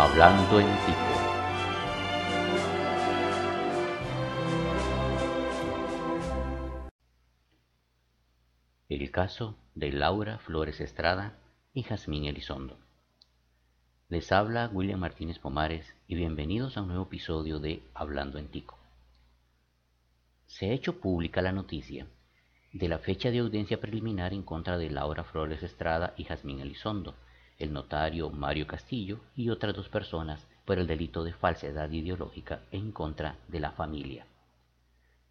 Hablando en Tico. El caso de Laura Flores Estrada y Jazmín Elizondo. Les habla William Martínez Pomares y bienvenidos a un nuevo episodio de Hablando en Tico. Se ha hecho pública la noticia de la fecha de audiencia preliminar en contra de Laura Flores Estrada y Jazmín Elizondo, el notario Mario Castillo y otras dos personas por el delito de falsedad ideológica en contra de la familia.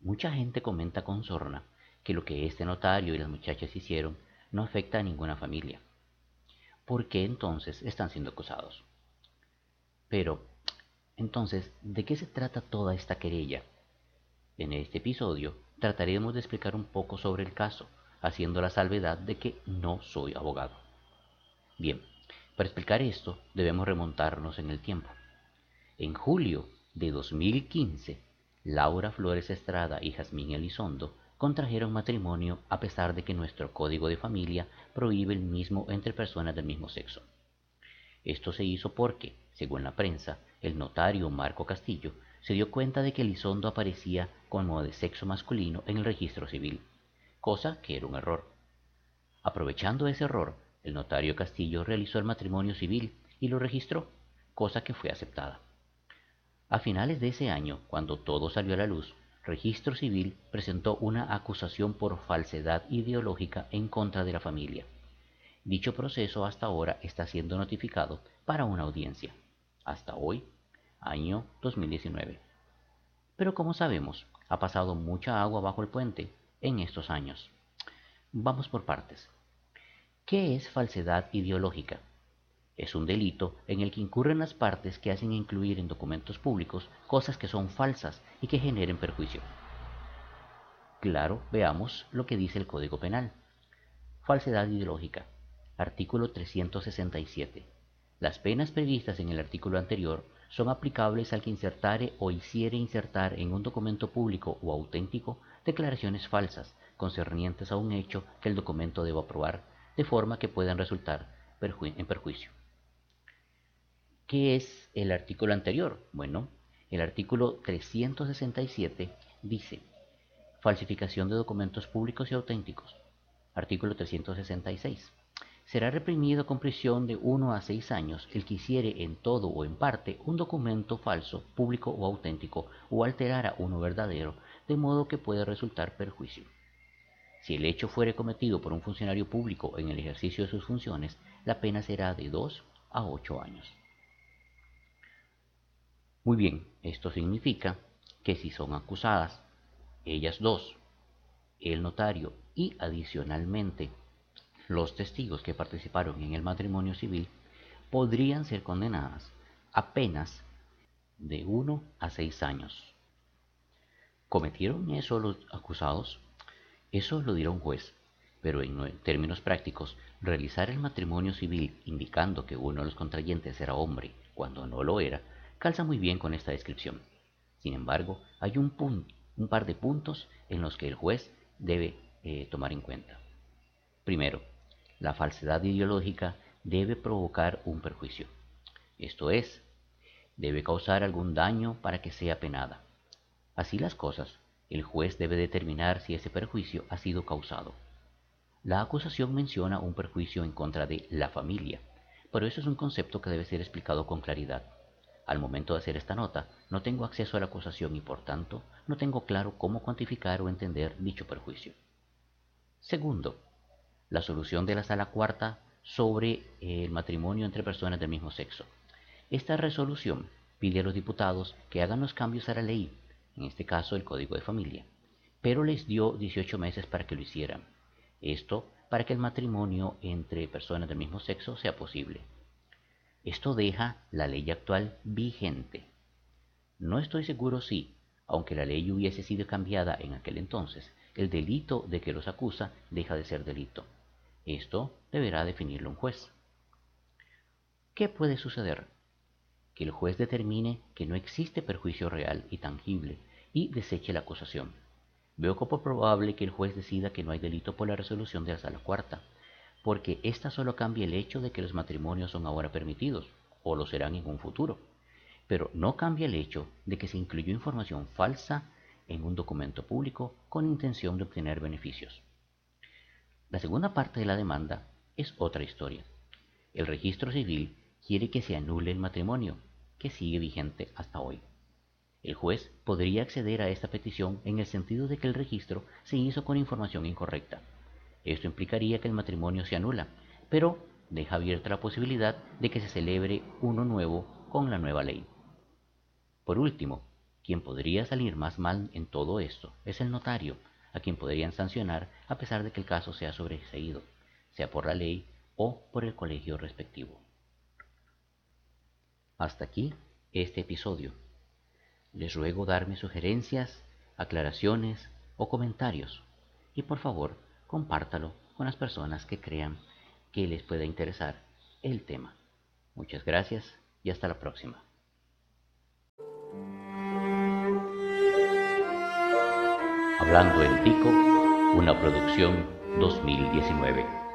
Mucha gente comenta con sorna que lo que este notario y las muchachas hicieron no afecta a ninguna familia. ¿Por qué entonces están siendo acusados? Pero, entonces, ¿de qué se trata toda esta querella? En este episodio trataremos de explicar un poco sobre el caso, haciendo la salvedad de que no soy abogado. Bien, para explicar esto debemos remontarnos en el tiempo. En julio de 2015, Laura Flores Estrada y Jazmín Elizondo contrajeron matrimonio a pesar de que nuestro código de familia prohíbe el mismo entre personas del mismo sexo. Esto se hizo porque, según la prensa, el notario Marco Castillo se dio cuenta de que Elizondo aparecía como de sexo masculino en el registro civil, cosa que era un error. Aprovechando ese error, el notario Castillo realizó el matrimonio civil y lo registró, cosa que fue aceptada. A finales de ese año, cuando todo salió a la luz, Registro Civil presentó una acusación por falsedad ideológica en contra de la familia. Dicho proceso hasta ahora está siendo notificado para una audiencia. Hasta hoy, año 2019. Pero como sabemos, ha pasado mucha agua bajo el puente en estos años. Vamos por partes. ¿Qué es falsedad ideológica? Es un delito en el que incurren las partes que hacen incluir en documentos públicos cosas que son falsas y que generen perjuicio. Claro, veamos lo que dice el Código Penal. Falsedad ideológica. Artículo 367. Las penas previstas en el artículo anterior son aplicables al que insertare o hiciere insertar en un documento público o auténtico declaraciones falsas concernientes a un hecho que el documento deba probar, de forma que puedan resultar en perjuicio. ¿Qué es el artículo anterior? Bueno, el artículo 367 dice falsificación de documentos públicos y auténticos. Artículo 366 será reprimido con prisión de 1 a 6 años el que hiciere en todo o en parte un documento falso, público o auténtico, o alterara uno verdadero, de modo que pueda resultar perjuicio. Si el hecho fuere cometido por un funcionario público en el ejercicio de sus funciones, la pena será de 2 a 8 años. Muy bien, esto significa que si son acusadas ellas dos, el notario y adicionalmente los testigos que participaron en el matrimonio civil podrían ser condenadas a penas de 1 a 6 años. ¿Cometieron eso los acusados? Eso lo dirá un juez, pero en términos prácticos, realizar el matrimonio civil indicando que uno de los contrayentes era hombre cuando no lo era, calza muy bien con esta descripción. Sin embargo, hay un, un par de puntos en los que el juez debe eh, tomar en cuenta. Primero, la falsedad ideológica debe provocar un perjuicio. Esto es, debe causar algún daño para que sea penada. Así las cosas, el juez debe determinar si ese perjuicio ha sido causado. La acusación menciona un perjuicio en contra de la familia, pero eso es un concepto que debe ser explicado con claridad. Al momento de hacer esta nota, no tengo acceso a la acusación y por tanto no tengo claro cómo cuantificar o entender dicho perjuicio. Segundo, la solución de la sala cuarta sobre el matrimonio entre personas del mismo sexo. Esta resolución pide a los diputados que hagan los cambios a la ley, en este caso el Código de Familia, pero les dio 18 meses para que lo hicieran. Esto para que el matrimonio entre personas del mismo sexo sea posible. Esto deja la ley actual vigente. No estoy seguro si, aunque la ley hubiese sido cambiada en aquel entonces, el delito de que los acusa deja de ser delito. Esto deberá definirlo un juez. ¿Qué puede suceder? Que el juez determine que no existe perjuicio real y tangible y deseche la acusación. Veo como probable que el juez decida que no hay delito por la resolución de la sala cuarta, porque ésta solo cambia el hecho de que los matrimonios son ahora permitidos, o lo serán en un futuro. Pero no cambia el hecho de que se incluyó información falsa en un documento público con intención de obtener beneficios. La segunda parte de la demanda es otra historia. El registro civil quiere que se anule el matrimonio, que sigue vigente hasta hoy. El juez podría acceder a esta petición en el sentido de que el registro se hizo con información incorrecta. Esto implicaría que el matrimonio se anula, pero deja abierta la posibilidad de que se celebre uno nuevo con la nueva ley. Por último, quien podría salir más mal en todo esto es el notario, a quien podrían sancionar a pesar de que el caso sea sobreseído, sea por la ley o por el colegio respectivo. Hasta aquí este episodio. Les ruego darme sugerencias, aclaraciones o comentarios y por favor compártalo con las personas que crean que les pueda interesar el tema. Muchas gracias y hasta la próxima. Hablando en Tico, una producción 2019.